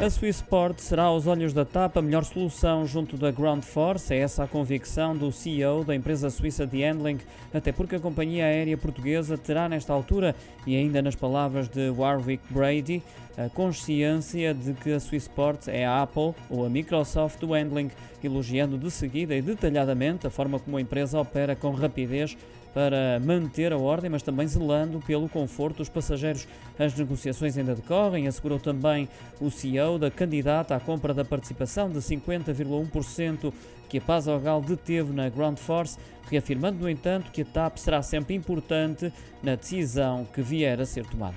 A Swissport será, aos olhos da TAP, a melhor solução junto da Ground Force. É essa a convicção do CEO da empresa suíça de Handling, até porque a companhia aérea portuguesa terá, nesta altura, e ainda nas palavras de Warwick Brady, a consciência de que a Swissport é a Apple ou a Microsoft do Handling, elogiando de seguida e detalhadamente a forma como a empresa opera com rapidez para manter a ordem, mas também zelando pelo conforto dos passageiros. As negociações ainda decorrem, assegurou também o CEO da candidata à compra da participação de 50,1% que a Paz Ogal deteve na Ground Force, reafirmando, no entanto, que a TAP será sempre importante na decisão que vier a ser tomada.